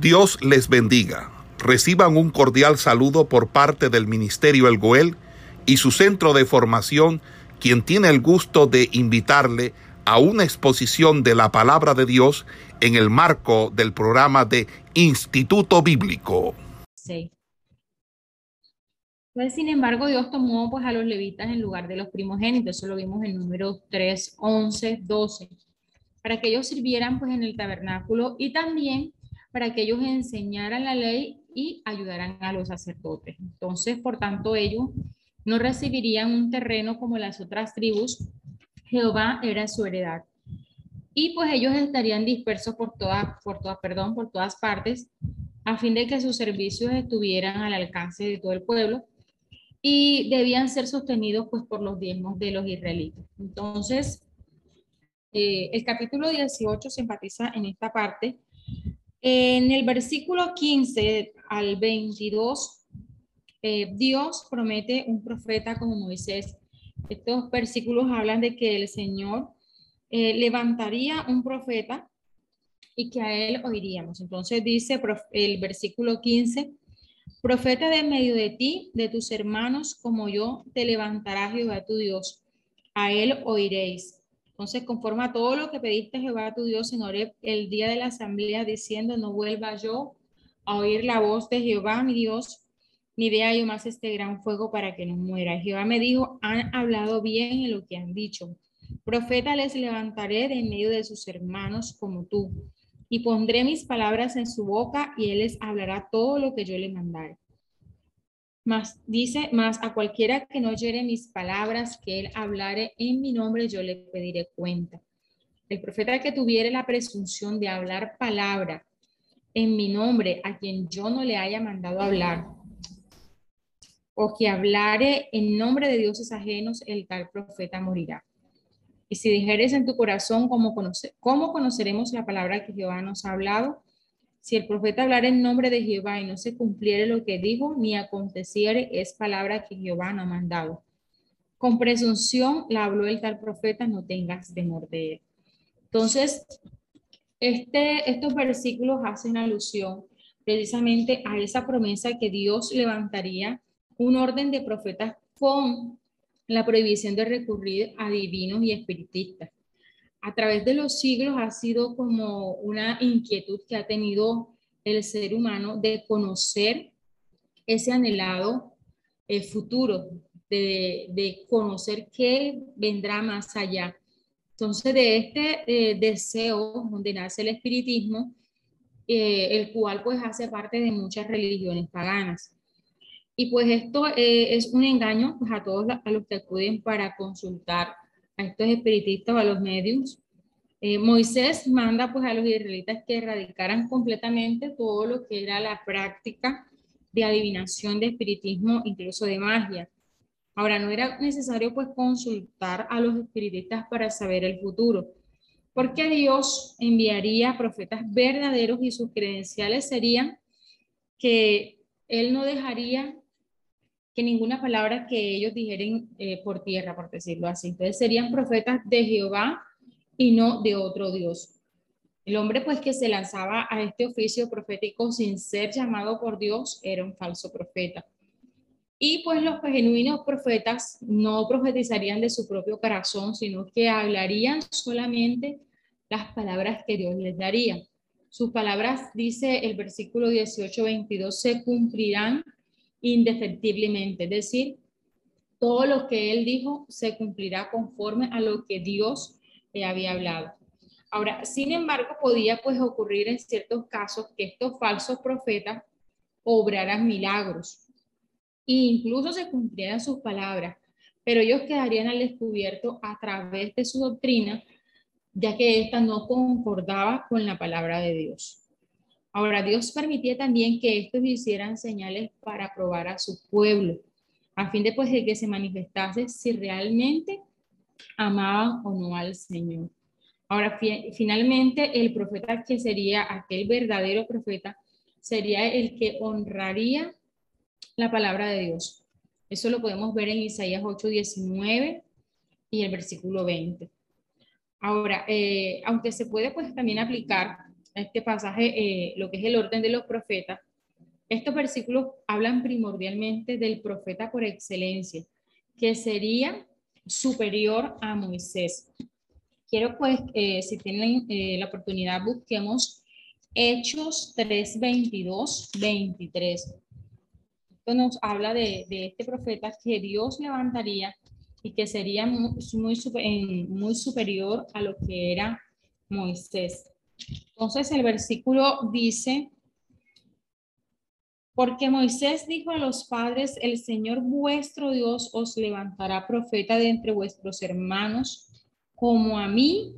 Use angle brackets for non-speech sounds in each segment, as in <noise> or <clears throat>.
Dios les bendiga. Reciban un cordial saludo por parte del Ministerio El Goel y su centro de formación, quien tiene el gusto de invitarle a una exposición de la palabra de Dios en el marco del programa de Instituto Bíblico. Sí. Pues, sin embargo, Dios tomó pues, a los levitas en lugar de los primogénitos. Eso lo vimos en números 3, 11, 12. Para que ellos sirvieran pues, en el tabernáculo y también para que ellos enseñaran la ley y ayudaran a los sacerdotes. Entonces, por tanto, ellos no recibirían un terreno como las otras tribus. Jehová era su heredad. Y pues ellos estarían dispersos por todas, por todas, perdón, por todas partes, a fin de que sus servicios estuvieran al alcance de todo el pueblo y debían ser sostenidos pues por los diezmos de los israelitas. Entonces, eh, el capítulo 18 se enfatiza en esta parte en el versículo 15 al 22, eh, Dios promete un profeta como Moisés. Estos versículos hablan de que el Señor eh, levantaría un profeta y que a él oiríamos. Entonces dice el versículo 15, profeta de medio de ti, de tus hermanos, como yo, te levantará Jehová tu Dios. A él oiréis. Entonces, conforme a todo lo que pediste Jehová tu Dios en Oreb el día de la asamblea, diciendo, no vuelva yo a oír la voz de Jehová mi Dios, ni vea yo más este gran fuego para que no muera. Jehová me dijo, han hablado bien en lo que han dicho. Profeta les levantaré de en medio de sus hermanos como tú, y pondré mis palabras en su boca, y él les hablará todo lo que yo le mandare. Más dice, más a cualquiera que no oyere mis palabras, que él hablare en mi nombre, yo le pediré cuenta. El profeta que tuviere la presunción de hablar palabra en mi nombre a quien yo no le haya mandado hablar, o que hablare en nombre de dioses ajenos, el tal profeta morirá. Y si dijeres en tu corazón cómo conoceremos la palabra que Jehová nos ha hablado, si el profeta hablara en nombre de Jehová y no se cumpliere lo que dijo, ni aconteciere, es palabra que Jehová no ha mandado. Con presunción la habló el tal profeta, no tengas temor de él. Entonces, este, estos versículos hacen alusión precisamente a esa promesa que Dios levantaría un orden de profetas con la prohibición de recurrir a divinos y espiritistas a través de los siglos ha sido como una inquietud que ha tenido el ser humano de conocer ese anhelado el eh, futuro, de, conocer qué vendrá más allá. Entonces, de este eh, deseo donde nace el espiritismo, eh, el cual pues hace parte de muchas religiones paganas. Y pues esto es un engaño pues, a todos a los que acuden para consultar a estos espiritistas o a los medios. Eh, Moisés manda pues a los israelitas que erradicaran completamente todo lo que era la práctica de adivinación, de espiritismo, incluso de magia. Ahora, no era necesario pues consultar a los espiritistas para saber el futuro, porque Dios enviaría profetas verdaderos y sus credenciales serían que Él no dejaría que ninguna palabra que ellos dijeren eh, por tierra, por decirlo así. Entonces serían profetas de Jehová y no de otro Dios. El hombre pues que se lanzaba a este oficio profético sin ser llamado por Dios era un falso profeta. Y pues los genuinos profetas no profetizarían de su propio corazón, sino que hablarían solamente las palabras que Dios les daría. Sus palabras, dice el versículo 18-22, se cumplirán indefectiblemente, es decir, todo lo que él dijo se cumplirá conforme a lo que Dios le había hablado. Ahora, sin embargo, podía pues ocurrir en ciertos casos que estos falsos profetas obraran milagros e incluso se cumplieran sus palabras, pero ellos quedarían al descubierto a través de su doctrina, ya que ésta no concordaba con la palabra de Dios. Ahora, Dios permitía también que estos hicieran señales para probar a su pueblo, a fin de, pues, de que se manifestase si realmente amaban o no al Señor. Ahora, finalmente, el profeta que sería aquel verdadero profeta sería el que honraría la palabra de Dios. Eso lo podemos ver en Isaías 8:19 y el versículo 20. Ahora, eh, aunque se puede pues también aplicar este pasaje, eh, lo que es el orden de los profetas, estos versículos hablan primordialmente del profeta por excelencia, que sería superior a Moisés. Quiero pues, eh, si tienen eh, la oportunidad, busquemos Hechos 3, 22, 23. Esto nos habla de, de este profeta que Dios levantaría y que sería muy, muy, muy superior a lo que era Moisés. Entonces el versículo dice, porque Moisés dijo a los padres, el Señor vuestro Dios os levantará profeta de entre vuestros hermanos, como a mí,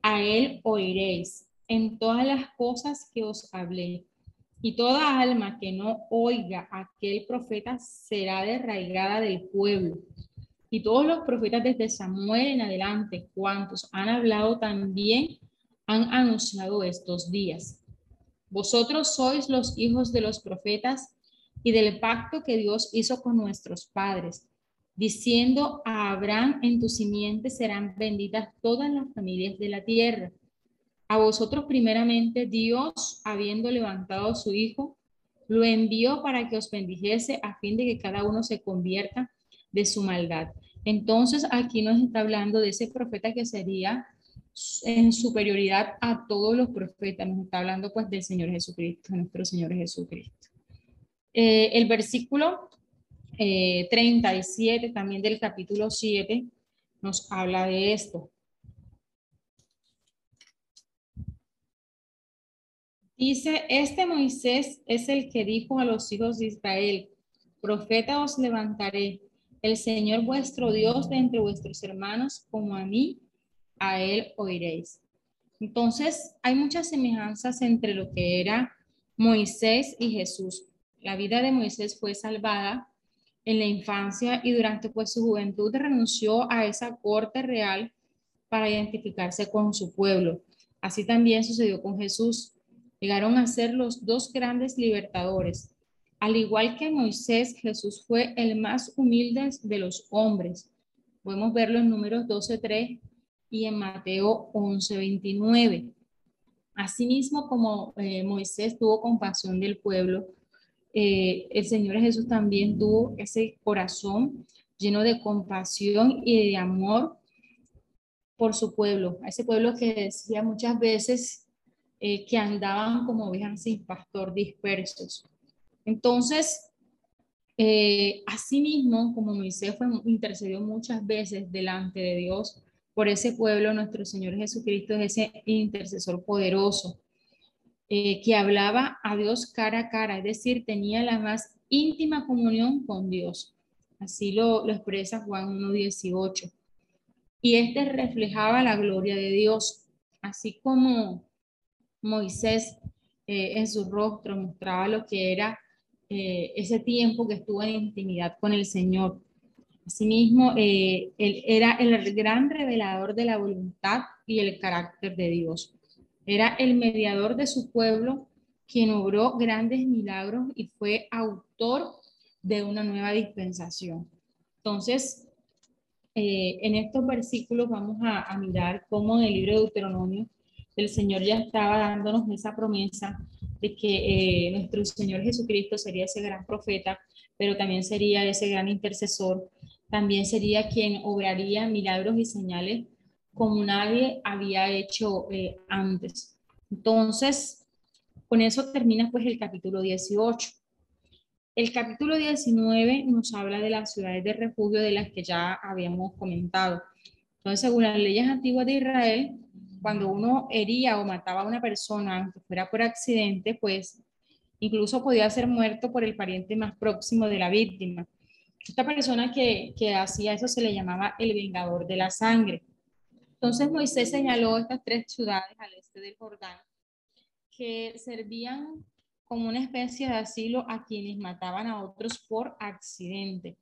a él oiréis en todas las cosas que os hablé. Y toda alma que no oiga a aquel profeta será derraigada del pueblo. Y todos los profetas desde Samuel en adelante, cuantos han hablado también, han anunciado estos días. Vosotros sois los hijos de los profetas y del pacto que Dios hizo con nuestros padres, diciendo a Abraham, en tu simiente serán benditas todas las familias de la tierra. A vosotros primeramente Dios, habiendo levantado a su Hijo, lo envió para que os bendijese a fin de que cada uno se convierta de su maldad. Entonces aquí nos está hablando de ese profeta que sería en superioridad a todos los profetas. Nos está hablando pues del Señor Jesucristo, nuestro Señor Jesucristo. Eh, el versículo 37 eh, también del capítulo 7 nos habla de esto. Dice, este Moisés es el que dijo a los hijos de Israel, profeta os levantaré, el Señor vuestro Dios de entre vuestros hermanos, como a mí a él oiréis. Entonces, hay muchas semejanzas entre lo que era Moisés y Jesús. La vida de Moisés fue salvada en la infancia y durante pues, su juventud renunció a esa corte real para identificarse con su pueblo. Así también sucedió con Jesús. Llegaron a ser los dos grandes libertadores. Al igual que Moisés, Jesús fue el más humilde de los hombres. Podemos verlo en números 12.3 y en Mateo 11:29. Asimismo, como eh, Moisés tuvo compasión del pueblo, eh, el Señor Jesús también tuvo ese corazón lleno de compasión y de amor por su pueblo, a ese pueblo que decía muchas veces eh, que andaban como ovejas sin pastor dispersos. Entonces, asimismo, como Moisés fue, intercedió muchas veces delante de Dios, por ese pueblo, nuestro Señor Jesucristo es ese intercesor poderoso eh, que hablaba a Dios cara a cara, es decir, tenía la más íntima comunión con Dios. Así lo, expresa Juan 1.18. Y este reflejaba la gloria de Dios, así como Moisés eh, en su rostro mostraba lo que era eh, ese tiempo que estuvo en intimidad con el Señor. Asimismo, eh, él era el gran revelador de la voluntad y el carácter de Dios. Era el mediador de su pueblo, quien obró grandes milagros y fue autor de una nueva dispensación. Entonces, eh, en estos versículos vamos a, mirar cómo en el libro de Deuteronomio el Señor ya estaba dándonos esa promesa de que eh, nuestro Señor Jesucristo sería ese gran profeta, pero también sería ese gran intercesor también sería quien obraría milagros y señales como nadie había hecho eh, antes. Entonces, con eso termina pues el capítulo 18. El capítulo 19 nos habla de las ciudades de refugio de las que ya habíamos comentado. Entonces, según las leyes antiguas de Israel, cuando uno hería o mataba a una persona, aunque fuera por accidente, pues incluso podía ser muerto por el pariente más próximo de la víctima. Esta persona que, que hacía eso se le llamaba el vengador de la sangre. Entonces Moisés señaló estas tres ciudades al este del Jordán que servían como una especie de asilo a quienes mataban a otros por accidente.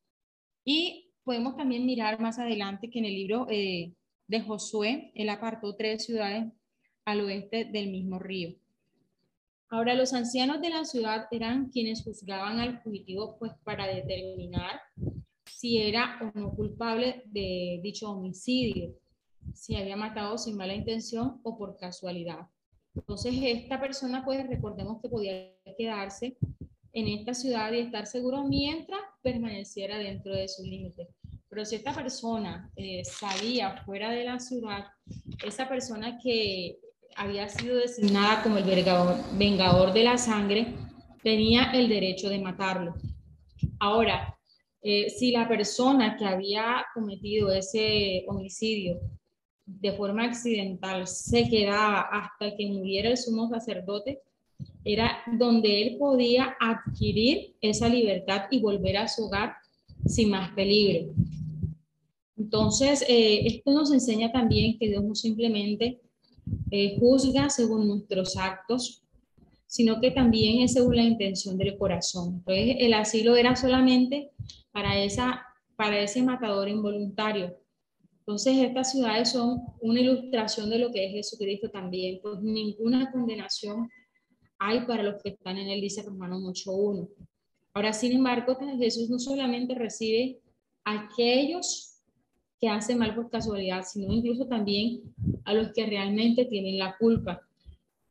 Y podemos también mirar más adelante que en el libro eh, de Josué, él apartó tres ciudades al oeste del mismo río. Ahora, los ancianos de la ciudad eran quienes juzgaban al fugitivo pues para determinar si era o no culpable de dicho homicidio, si había matado sin mala intención o por casualidad. Entonces, esta persona, pues recordemos que podía quedarse en esta ciudad y estar seguro mientras permaneciera dentro de sus límites. Pero si esta persona eh, salía fuera de la ciudad, esa persona que había sido designada como el vengador, de la sangre, tenía el derecho de matarlo. Ahora, eh, si la persona que había cometido ese homicidio de forma accidental se quedaba hasta que muriera el sumo sacerdote, era donde él podía adquirir esa libertad y volver a su hogar sin más peligro. Entonces, eh, esto nos enseña también que Dios no simplemente eh, juzga según nuestros actos, sino que también es según la intención del corazón. Entonces, el asilo era solamente para, esa, para ese matador involuntario. Entonces, estas ciudades son una ilustración de lo que es Jesucristo también, pues ninguna condenación hay para los que están en él, dice Romanos 8.1. Ahora, sin embargo, Jesús no solamente recibe a aquellos que hacen mal por casualidad, sino incluso también a los que realmente tienen la culpa.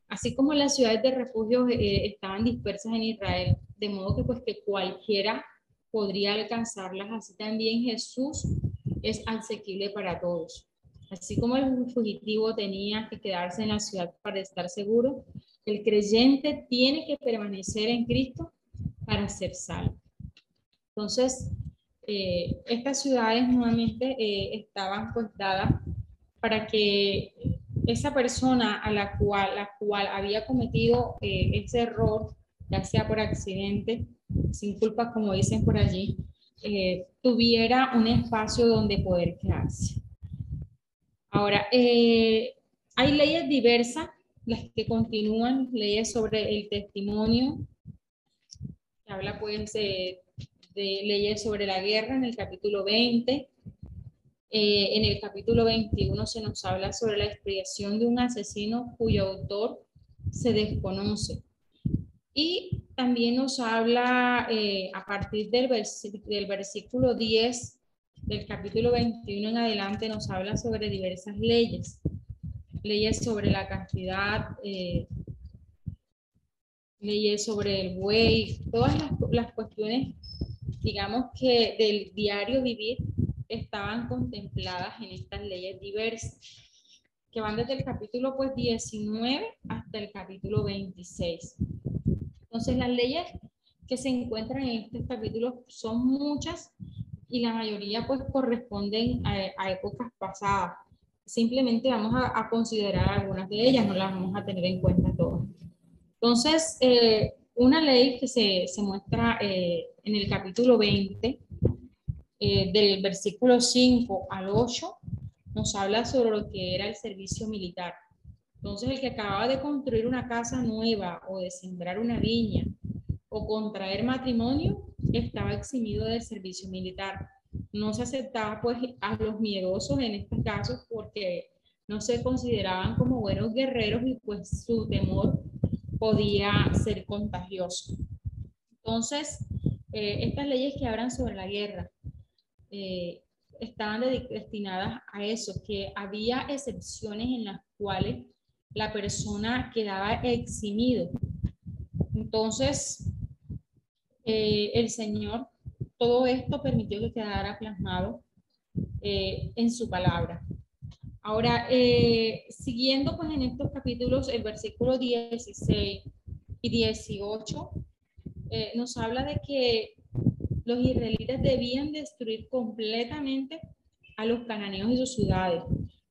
Así como las ciudades de refugio eh, estaban dispersas en Israel, de modo que pues que cualquiera podría alcanzarlas, así también Jesús es asequible para todos. Así como el fugitivo tenía que quedarse en la ciudad para estar seguro, el creyente tiene que permanecer en Cristo para ser salvo. Entonces, eh, estas ciudades nuevamente eh, estaban pues dadas para que esa persona a la cual, la cual había cometido eh, ese error, ya sea por accidente, sin culpa como dicen por allí, tuviera un espacio donde poder quedarse. Ahora, hay leyes diversas las que continúan, leyes sobre el testimonio, que habla pues de, leyes sobre la guerra en el capítulo 20. Eh, en el capítulo 21 se nos habla sobre la expiación de un asesino cuyo autor se desconoce. Y también nos habla eh, a partir del, del versículo 10 del capítulo 21 en adelante, nos habla sobre diversas leyes leyes sobre la cantidad, eh, leyes sobre el buey, todas las, cuestiones, digamos que del diario vivir estaban contempladas en estas leyes diversas, que van desde el capítulo pues 19 hasta el capítulo 26. Entonces las leyes que se encuentran en estos capítulos son muchas y la mayoría pues corresponden a épocas pasadas simplemente vamos a, considerar algunas de ellas, no las vamos a tener en cuenta todas. Entonces, eh, una ley que se, se muestra eh, en el capítulo 20, eh, del versículo 5 al 8, nos habla sobre lo que era el servicio militar. Entonces, el que acababa de construir una casa nueva o de sembrar una viña o contraer matrimonio, estaba eximido del servicio militar no se aceptaba pues a los miedosos en estos casos porque no se consideraban como buenos guerreros y pues su temor podía ser contagioso. Entonces, eh, estas leyes que hablan sobre la guerra eh, estaban destinadas a eso, que había excepciones en las cuales la persona quedaba eximido. Entonces, eh, el Señor todo esto permitió que quedara plasmado en su palabra. Ahora, eh, siguiendo pues en estos capítulos, el versículo 16 y 18 eh, nos habla de que los israelitas debían destruir completamente a los cananeos y sus ciudades.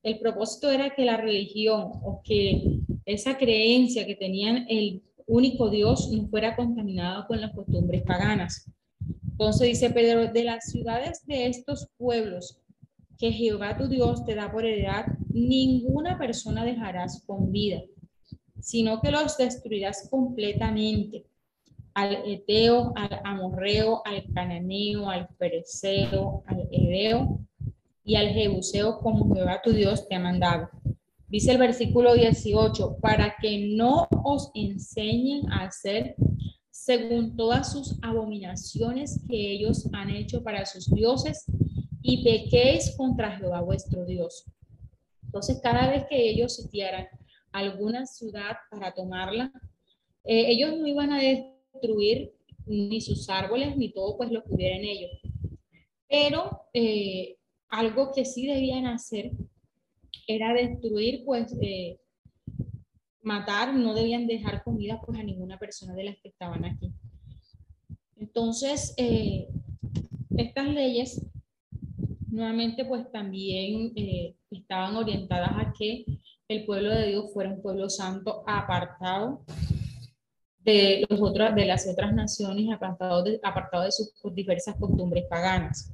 El propósito era que la religión o que esa creencia que tenían el único Dios no fuera contaminada con las costumbres paganas. Entonces dice Pedro, de las ciudades de estos pueblos que Jehová tu Dios te da por heredad, ninguna persona dejarás con vida, sino que los destruirás completamente. Al Eteo, al Amorreo, al Cananeo, al Pereceo, al Edeo y al Jebuseo, como Jehová tu Dios te ha mandado. Dice el versículo 18, para que no os enseñen a hacer según todas sus abominaciones que ellos han hecho para sus dioses, y pequéis contra Jehová vuestro Dios. Entonces, cada vez que ellos sitiaran alguna ciudad para tomarla, eh, ellos no iban a destruir ni sus árboles ni todo pues lo que hubiera en ellos. Pero eh, algo que sí debían hacer era destruir pues eh, matar, no debían dejar comida pues a ninguna persona de las que estaban aquí. Entonces, estas leyes nuevamente pues también estaban orientadas a que el pueblo de Dios fuera un pueblo santo apartado de, las otras naciones, apartado de, apartado de sus diversas costumbres paganas.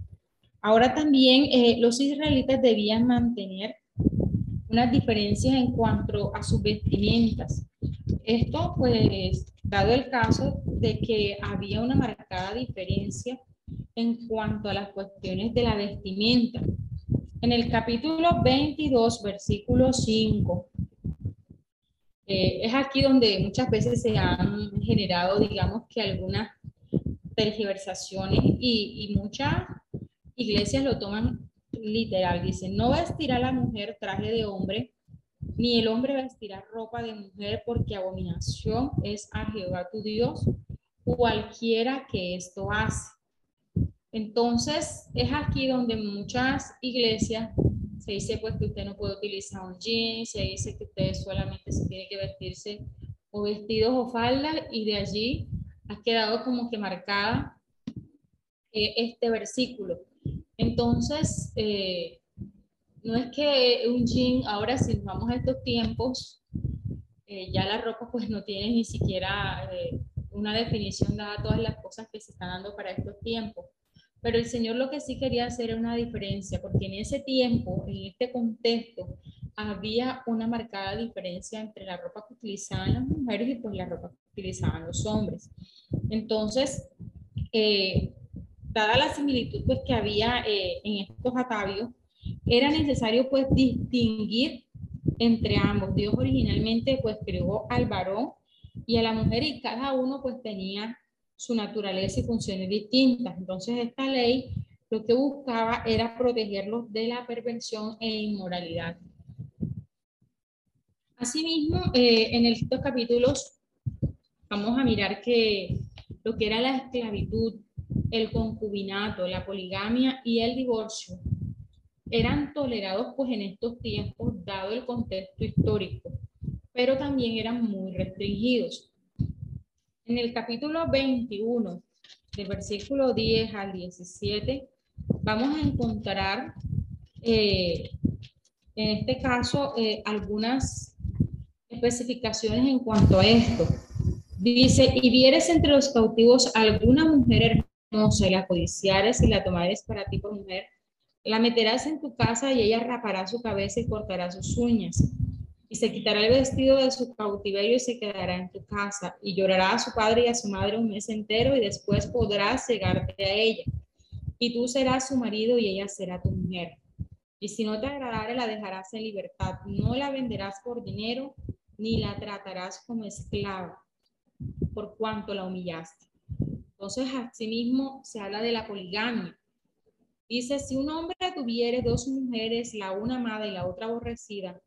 Ahora también eh, los israelitas debían mantener unas diferencias en cuanto a sus vestimentas. Esto, pues, dado el caso de que había una marcada diferencia en cuanto a las cuestiones de la vestimenta. En el capítulo 22, versículo 5, eh, es aquí donde muchas veces se han generado, digamos que algunas tergiversaciones y, muchas iglesias lo toman literal. Dicen, no vestirá la mujer traje de hombre, ni el hombre vestirá ropa de mujer, porque abominación es a Jehová tu Dios, cualquiera que esto hace. Entonces, es aquí donde muchas iglesias se dice pues que usted no puede utilizar un jean, se dice que usted solamente se tiene que vestirse o vestidos o faldas y de allí ha quedado como que marcada eh, este versículo. Entonces, eh, no es que un jean, ahora si vamos a estos tiempos, eh, ya la ropa pues no tiene ni siquiera una definición dada a todas las cosas que se están dando para estos tiempos. Pero el Señor lo que sí quería hacer era una diferencia, porque en ese tiempo, en este contexto, había una marcada diferencia entre la ropa que utilizaban las mujeres y pues la ropa que utilizaban los hombres. Entonces, eh, dada la similitud pues que había eh, en estos atavios, era necesario pues distinguir entre ambos. Dios originalmente pues creó al varón y a la mujer y cada uno pues tenía su naturaleza y funciones distintas. Entonces, esta ley lo que buscaba era protegerlos de la perversión e inmoralidad. Asimismo, eh, en estos capítulos vamos a mirar que lo que era la esclavitud, el concubinato, la poligamia y el divorcio eran tolerados pues en estos tiempos dado el contexto histórico, pero también eran muy restringidos. En el capítulo 21, del versículo 10 al 17, vamos a encontrar, eh, en este caso, eh, algunas especificaciones en cuanto a esto. Dice, y vieres entre los cautivos alguna mujer hermosa y la codiciares y la tomares para ti por mujer, la meterás en tu casa y ella rapará su cabeza y cortará sus uñas y se quitará el vestido de su cautiverio y se quedará en tu casa, y llorará a su padre y a su madre un mes entero, y después podrás cegarte a ella. Y tú serás su marido y ella será tu mujer. Y si no te agradare, la dejarás en libertad. No la venderás por dinero, ni la tratarás como esclava, por cuanto la humillaste. Entonces, asimismo, se habla de la poligamia. Dice, si un hombre tuviere dos mujeres, la una amada y la otra aborrecida,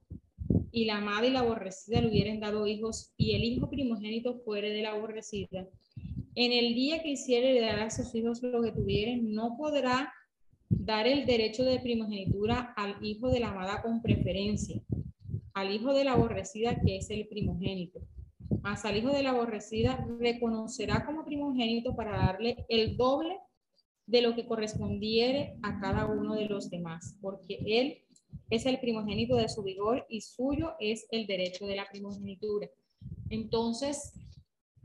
y la amada y la aborrecida le hubieran dado hijos y el hijo primogénito fuere de la aborrecida, en el día que hiciere le dará a sus hijos lo que tuvieren, no podrá dar el derecho de primogenitura al hijo de la amada con preferencia, al hijo de la aborrecida que es el primogénito. Mas al hijo de la aborrecida reconocerá como primogénito para darle el doble de lo que correspondiere a cada uno de los demás, porque él es el primogénito de su vigor y suyo es el derecho de la primogenitura. Entonces,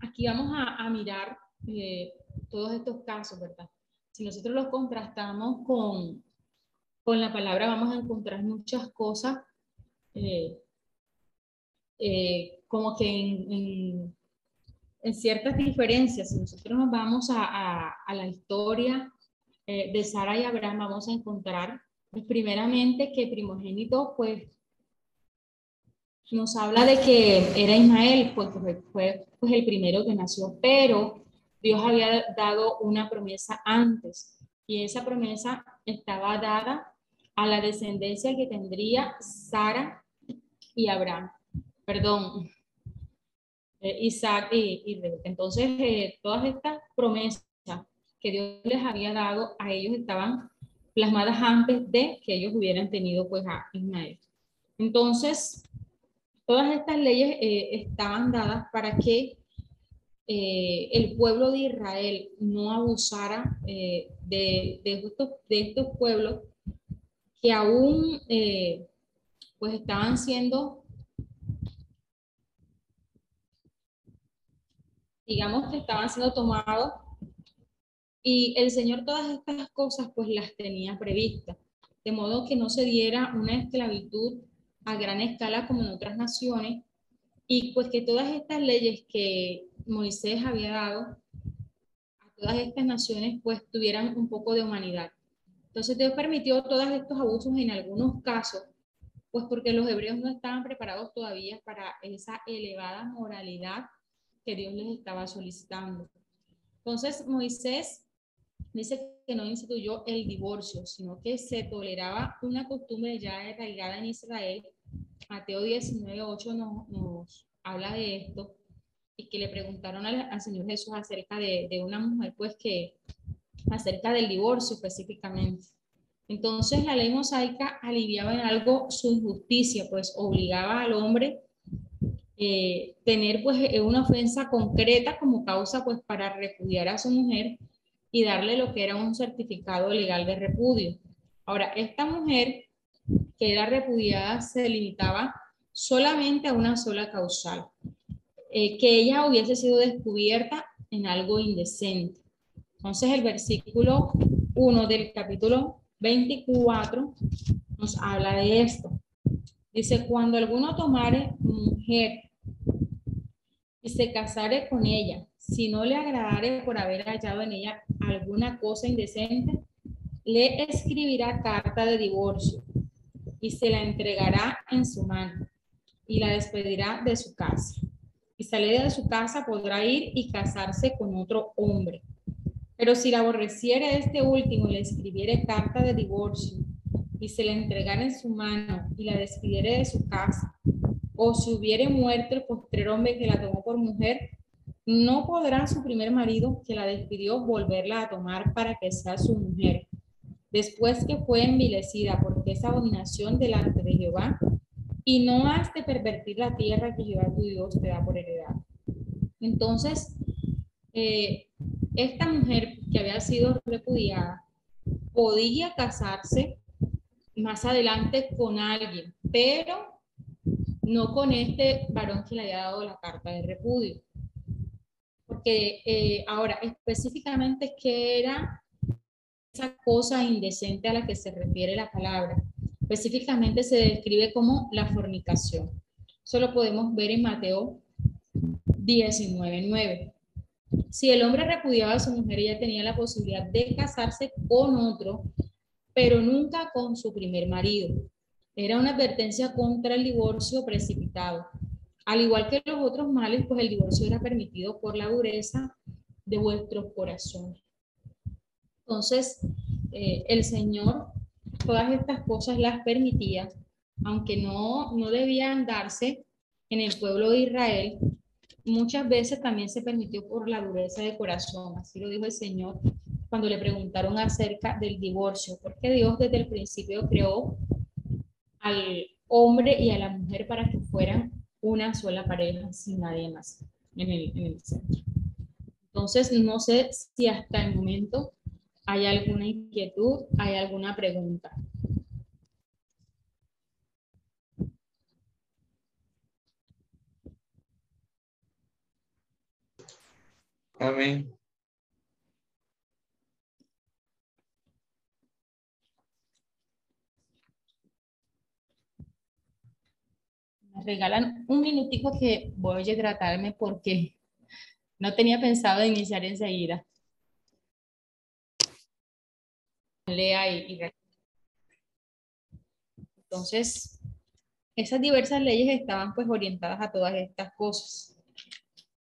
aquí vamos a, mirar eh, todos estos casos, ¿verdad? Si nosotros los contrastamos con, con la palabra, vamos a encontrar muchas cosas eh, eh, como que en, en, ciertas diferencias. Si nosotros nos vamos a, a la historia de Sara y Abraham, vamos a encontrar pues primeramente que primogénito, pues nos habla de que era Ismael, pues fue pues, el primero que nació, pero Dios había dado una promesa antes y esa promesa estaba dada a la descendencia que tendría Sara y Abraham. perdón, eh, Isaac y, y Entonces, eh, todas estas promesas que Dios les había dado a ellos estaban plasmadas antes de que ellos hubieran tenido pues a Ismael. Entonces, todas estas leyes eh, estaban dadas para que el pueblo de Israel no abusara de, de, estos, de, estos, pueblos que aún pues estaban siendo digamos que estaban siendo tomados y el Señor todas estas cosas pues las tenía previstas, de modo que no se diera una esclavitud a gran escala como en otras naciones y pues que todas estas leyes que Moisés había dado a todas estas naciones pues tuvieran un poco de humanidad. Entonces Dios permitió todos estos abusos en algunos casos, pues porque los hebreos no estaban preparados todavía para esa elevada moralidad que Dios les estaba solicitando. Entonces Moisés dice que no instituyó el divorcio, sino que se toleraba una costumbre ya arraigada en Israel. Mateo 19.8 nos, nos habla de esto y que le preguntaron al, Señor Jesús acerca de, de, una mujer, pues que acerca del divorcio específicamente. Entonces la ley mosaica aliviaba en algo su injusticia, pues obligaba al hombre eh, tener pues una ofensa concreta como causa pues para repudiar a su mujer y darle lo que era un certificado legal de repudio. Ahora, esta mujer que era repudiada se limitaba solamente a una sola causal, eh, que ella hubiese sido descubierta en algo indecente. Entonces el versículo 1 del capítulo 24 nos habla de esto. Dice, cuando alguno tomare mujer y se casare con ella, si no le agradare por haber hallado en ella alguna cosa indecente, le escribirá carta de divorcio y se la entregará en su mano y la despedirá de su casa. Y salida de su casa podrá ir y casarse con otro hombre. Pero si la aborreciere este último y le escribiere carta de divorcio y se la entregara en su mano y la despidiere de su casa, o si hubiere muerto el postrer hombre que la tomó por mujer, no podrá su primer marido que la despidió volverla a tomar para que sea su mujer, después que fue envilecida porque es abominación delante de Jehová, y no has de pervertir la tierra que Jehová tu Dios te da por heredad. Entonces, eh, esta mujer que había sido repudiada podía casarse más adelante con alguien, pero no con este varón que le haya dado la carta de repudio. Porque eh, ahora, específicamente, ¿qué era esa cosa indecente a la que se refiere la palabra? Específicamente se describe como la fornicación. Eso lo podemos ver en Mateo 19.9. Si el hombre repudiaba a su mujer, ella tenía la posibilidad de casarse con otro, pero nunca con su primer marido. Era una advertencia contra el divorcio precipitado. Al igual que los otros males, pues el divorcio era permitido por la dureza de vuestros corazones. Entonces, eh, el Señor todas estas cosas las permitía, aunque no, no debían darse en el pueblo de Israel, muchas veces también se permitió por la dureza de corazón. Así lo dijo el Señor cuando le preguntaron acerca del divorcio, porque Dios desde el principio creó al hombre y a la mujer para que fueran una sola pareja sin nadie más en el, centro. Entonces, no sé si hasta el momento hay alguna inquietud, hay alguna pregunta. Amén. Regalan un minutico que voy a hidratarme porque no tenía pensado iniciar enseguida. Lea y, Entonces, esas diversas leyes estaban pues orientadas a todas estas cosas.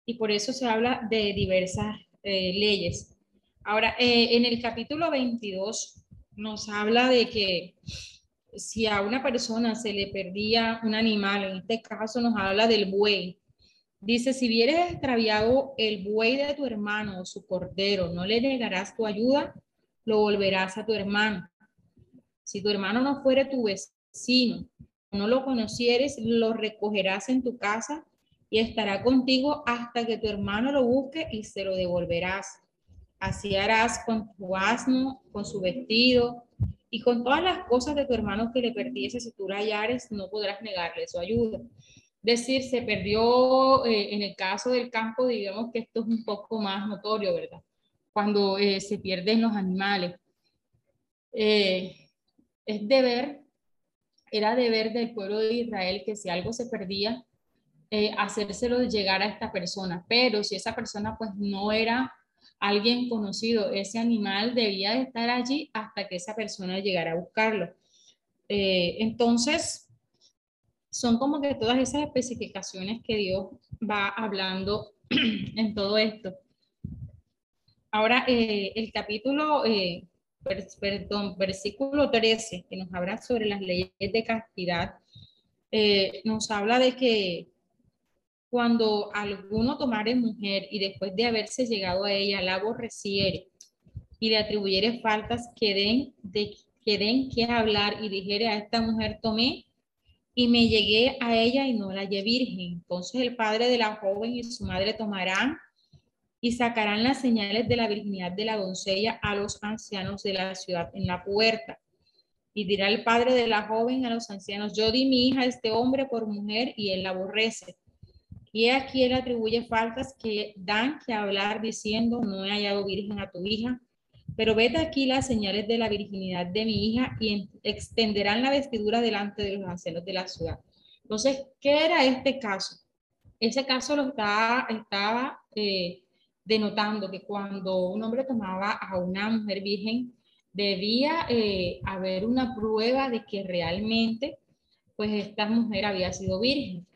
Y por eso se habla de diversas eh, leyes. Ahora, eh, en el capítulo 22 nos habla de que si a una persona se le perdía un animal, en este caso nos habla del buey, dice, si vieres extraviado el buey de tu hermano o su cordero, no le negarás tu ayuda, lo volverás a tu hermano. Si tu hermano no fuere tu vecino, no lo conocieres, lo recogerás en tu casa y estará contigo hasta que tu hermano lo busque y se lo devolverás. Así harás con tu asno, con su vestido y con todas las cosas de tu hermano que le perdiese. Si tú la no podrás negarle su ayuda. Decir, se perdió eh, en el caso del campo, digamos que esto es un poco más notorio, ¿verdad? Cuando eh, se pierden los animales. Eh, es deber, era deber del pueblo de Israel que si algo se perdía, eh, hacérselo llegar a esta persona. Pero si esa persona pues no era alguien conocido, ese animal debía de estar allí hasta que esa persona llegara a buscarlo. Eh, entonces, son como que todas esas especificaciones que Dios va hablando <clears throat> en todo esto. Ahora, eh, el capítulo perdón, versículo 13, que nos habla sobre las leyes de castidad, eh, nos habla de que cuando alguno tomare mujer y después de haberse llegado a ella la aborreciere y le atribuyere faltas que den, de, que den que hablar y dijere a esta mujer tomé y me llegué a ella y no la hallé virgen. Entonces el padre de la joven y su madre tomarán y sacarán las señales de la virginidad de la doncella a los ancianos de la ciudad en la puerta. Y dirá el padre de la joven a los ancianos, yo di mi hija a este hombre por mujer y él la aborrece. Y aquí él atribuye faltas que dan que hablar diciendo, no he hallado virgen a tu hija, pero vete aquí las señales de la virginidad de mi hija y extenderán la vestidura delante de los ancianos de la ciudad. Entonces, ¿qué era este caso? Ese caso lo estaba, estaba eh, denotando que cuando un hombre tomaba a una mujer virgen, debía eh, haber una prueba de que realmente pues esta mujer había sido virgen.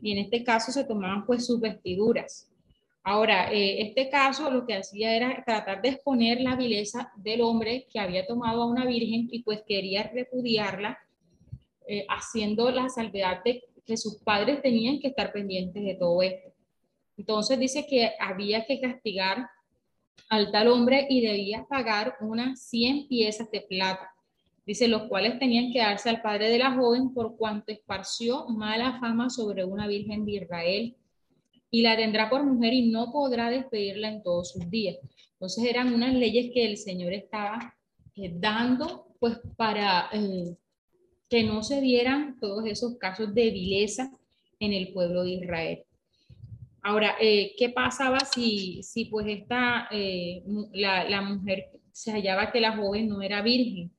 Y en este caso se tomaban pues sus vestiduras. Ahora, eh, este caso lo que hacía era tratar de exponer la vileza del hombre que había tomado a una virgen y pues quería repudiarla, eh, haciendo la salvedad de que sus padres tenían que estar pendientes de todo esto. Entonces dice que había que castigar al tal hombre y debía pagar unas 100 piezas de plata. Dice, los cuales tenían que darse al padre de la joven por cuanto esparció mala fama sobre una virgen de Israel y la tendrá por mujer y no podrá despedirla en todos sus días. Entonces eran unas leyes que el Señor estaba eh, dando pues para eh, que no se dieran todos esos casos de vileza en el pueblo de Israel. Ahora, eh, ¿qué pasaba si, si pues esta, la, mujer se hallaba que la joven no era virgen?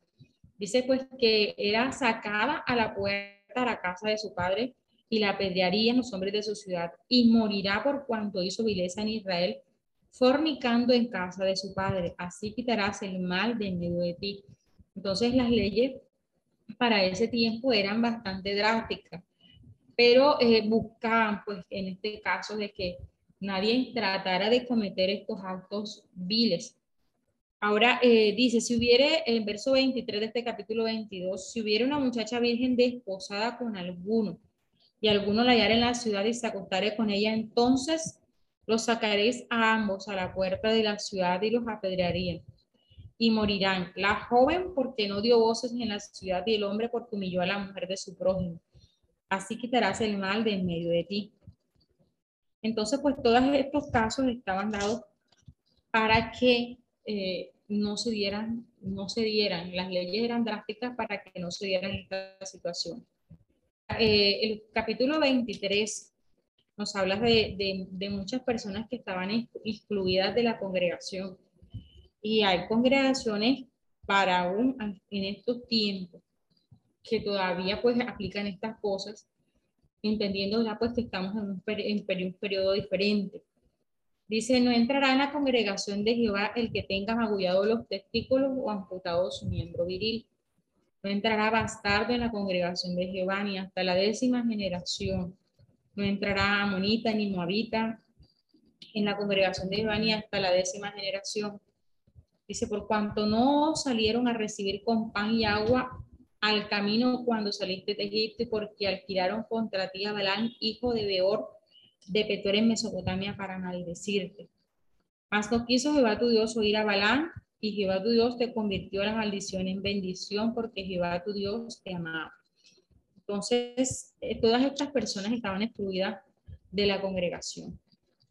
Dice pues que era sacada a la puerta de la casa de su padre y la apedrearían los hombres de su ciudad y morirá por cuanto hizo vileza en Israel, fornicando en casa de su padre. Así quitarás el mal de medio de ti. Entonces las leyes para ese tiempo eran bastante drásticas pero eh, buscaban, pues en este caso, de que nadie tratara de cometer estos actos viles. Ahora eh, dice, si hubiere, en verso 23 de este capítulo 22, si hubiera una muchacha virgen desposada con alguno y alguno la hallara en la ciudad y se acostare con ella, entonces los sacaréis a ambos a la puerta de la ciudad y los apedrearían y morirán. La joven porque no dio voces en la ciudad y el hombre porque humilló a la mujer de su prójimo así quitarás el mal de en medio de ti. Entonces, pues todos estos casos estaban dados para que eh, no se dieran, no se dieran, las leyes eran drásticas para que no se dieran esta situación. Eh, el capítulo 23 nos habla de, de, muchas personas que estaban excluidas de la congregación. Y hay congregaciones para aún en estos tiempos que todavía pues aplican estas cosas, entendiendo ya pues que estamos en un, en un periodo diferente. Dice, no entrará en la congregación de Jehová el que tenga magullado los testículos o amputado su miembro viril. No entrará bastardo en la congregación de Jehová ni hasta la décima generación. No entrará amonita ni moabita en la congregación de Jehová ni hasta la décima generación. Dice, por cuanto no salieron a recibir con pan y agua al camino cuando saliste de Egipto, porque alquilaron contra ti a Balán, hijo de Beor, de Petor en Mesopotamia, para maldecirte. Mas no quiso Jehová tu Dios oír a Balán, y Jehová tu Dios te convirtió la maldición en bendición, porque Jehová tu Dios te amaba. Entonces, eh, todas estas personas estaban excluidas de la congregación.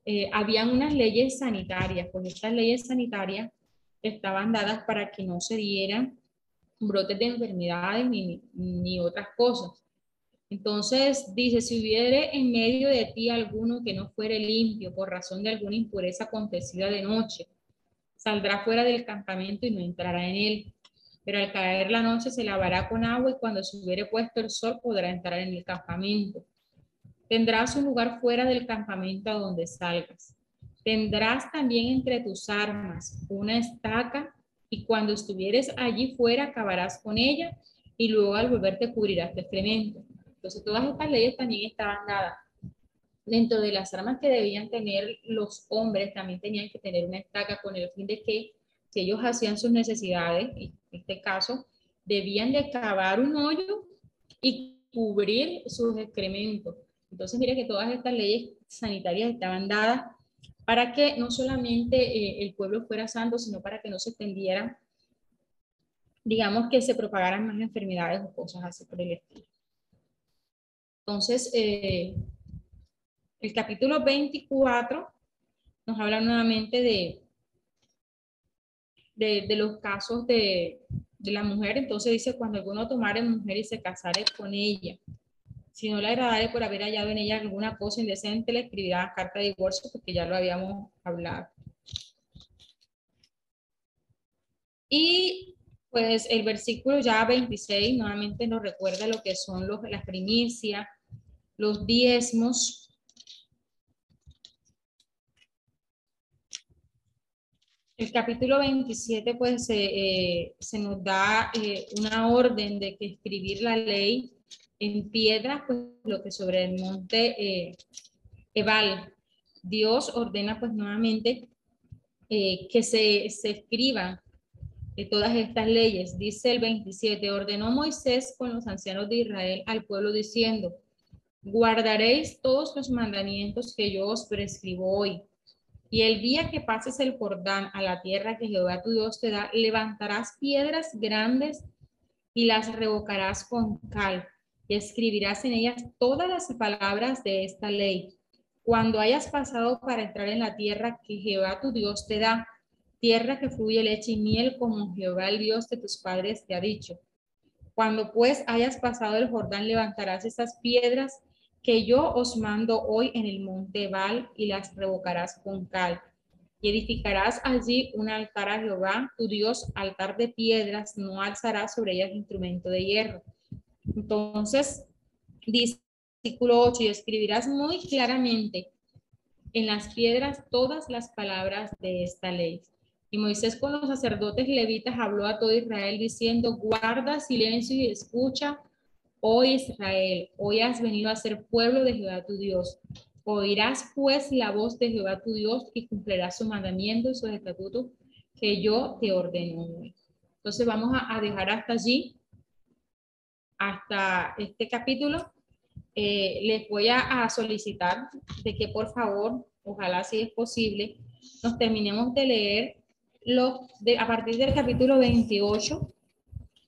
Eh, habían unas leyes sanitarias, pues estas leyes sanitarias estaban dadas para que no se dieran brotes de enfermedades ni, ni otras cosas. Entonces dice, si hubiere en medio de ti alguno que no fuere limpio por razón de alguna impureza acontecida de noche, saldrá fuera del campamento y no entrará en él. Pero al caer la noche se lavará con agua y cuando se hubiere puesto el sol podrá entrar en el campamento. Tendrás un lugar fuera del campamento a donde salgas. Tendrás también entre tus armas una estaca y cuando estuvieres allí fuera acabarás con ella y luego al volverte cubrirás de excremento. Entonces todas estas leyes también estaban dadas. Dentro de las armas que debían tener los hombres también tenían que tener una estaca con el fin de que si ellos hacían sus necesidades, en este caso, debían de cavar un hoyo y cubrir sus excrementos. Entonces, mire que todas estas leyes sanitarias estaban dadas para que no solamente eh, el pueblo fuera santo, sino para que no se extendieran, digamos que se propagaran más enfermedades o cosas así por el estilo. Entonces, eh, el capítulo 24 nos habla nuevamente de, de, los casos de, de, la mujer. Entonces dice, cuando alguno tomare mujer y se casare con ella, si no le agradare por haber hallado en ella alguna cosa indecente, le escribirá carta de divorcio porque ya lo habíamos hablado. Y pues el versículo ya 26 nuevamente nos recuerda lo que son los, las primicias, los diezmos. El capítulo 27 pues eh, se nos da eh, una orden de que escribir la ley en piedra, pues lo que sobre el monte eh, Ebal. Dios ordena pues nuevamente que se, se escriban todas estas leyes. Dice el 27, ordenó Moisés con los ancianos de Israel al pueblo diciendo, guardaréis todos los mandamientos que yo os prescribo hoy. Y el día que pases el Jordán a la tierra que Jehová tu Dios te da, levantarás piedras grandes y las revocarás con cal y escribirás en ellas todas las palabras de esta ley. Cuando hayas pasado para entrar en la tierra que Jehová tu Dios te da, tierra que fluye leche y miel como Jehová el Dios de tus padres te ha dicho. Cuando pues hayas pasado el Jordán, levantarás esas piedras que yo os mando hoy en el monte Val y las revocarás con cal. Y edificarás allí un altar a Jehová, tu Dios, altar de piedras, no alzarás sobre ellas instrumento de hierro entonces, dice versículo 8, y escribirás muy claramente en las piedras todas las palabras de esta ley. Y Moisés con los sacerdotes levitas habló a todo Israel diciendo, guarda silencio y escucha, oh Israel, hoy has venido a ser pueblo de Jehová tu Dios. Oirás pues la voz de Jehová tu Dios y cumplirás su mandamiento y sus estatutos que yo te ordeno. Entonces vamos a dejar hasta allí hasta este capítulo, eh, les voy a, solicitar de que por favor, ojalá si es posible, nos terminemos de leer lo de, a partir del capítulo 28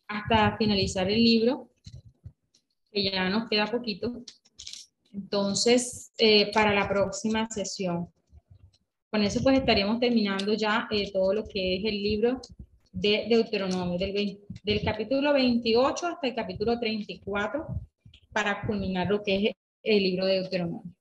hasta finalizar el libro, que ya nos queda poquito. Entonces, eh, para la próxima sesión. Con eso pues estaríamos terminando ya eh, todo lo que es el libro de Deuteronomio, del, del capítulo 28 hasta el capítulo 34, para culminar lo que es el libro de Deuteronomio.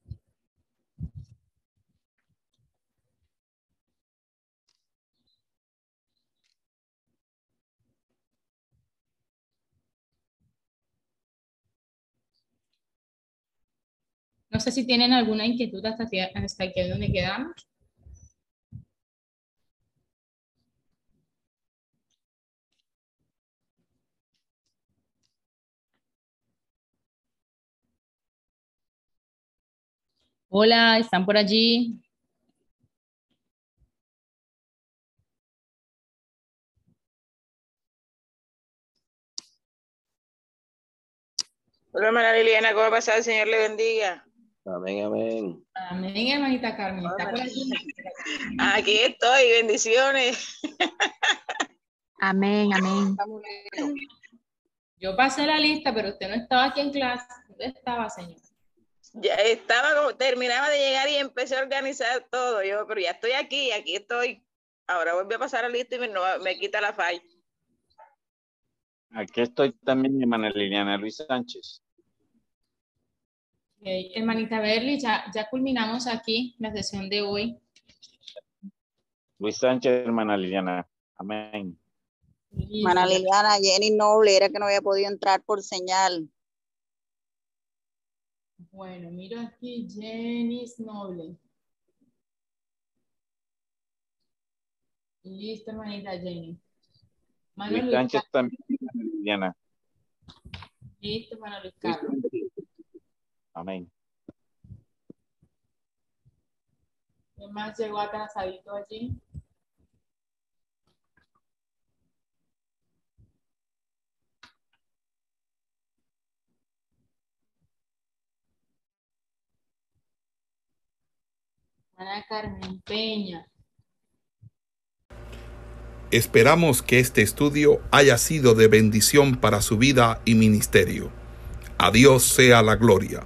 No sé si tienen alguna inquietud hasta, hasta aquí donde quedamos. Hola, ¿están por allí? Hola, hermana Liliana, ¿cómo pasa? El Señor le bendiga. Amén, amén. Amén, hermanita Carmen. ¿Está por aquí? Aquí estoy, bendiciones. Amén, amén. Yo pasé la lista, pero usted no estaba aquí en clase. ¿Dónde estaba, señor? Ya estaba, como- terminaba de llegar y empecé a organizar todo. Yo, pero ya estoy aquí, aquí estoy. Ahora vuelvo a pasar la lista y me, no- me quita la falla. Aquí estoy también, hermana Liliana Luis Sánchez. Ok, Hermanita Berly, ya, ya culminamos aquí la sesión de hoy. Luis Sánchez, hermana Liliana. Amén. Hermana Liliana, Jenny Noble, era que no había podido entrar por señal. Bueno, miro aquí Jenny Noble. Listo, hermanita Jenny. Manuel Luis Sánchez también, hermana Liliana. Listo, hermano Luis Carlos. Amén. ¿Quién más llegó atrasadito allí? Ana Carmen Peña. Esperamos que este estudio haya sido de bendición para su vida y ministerio. A Dios sea la gloria.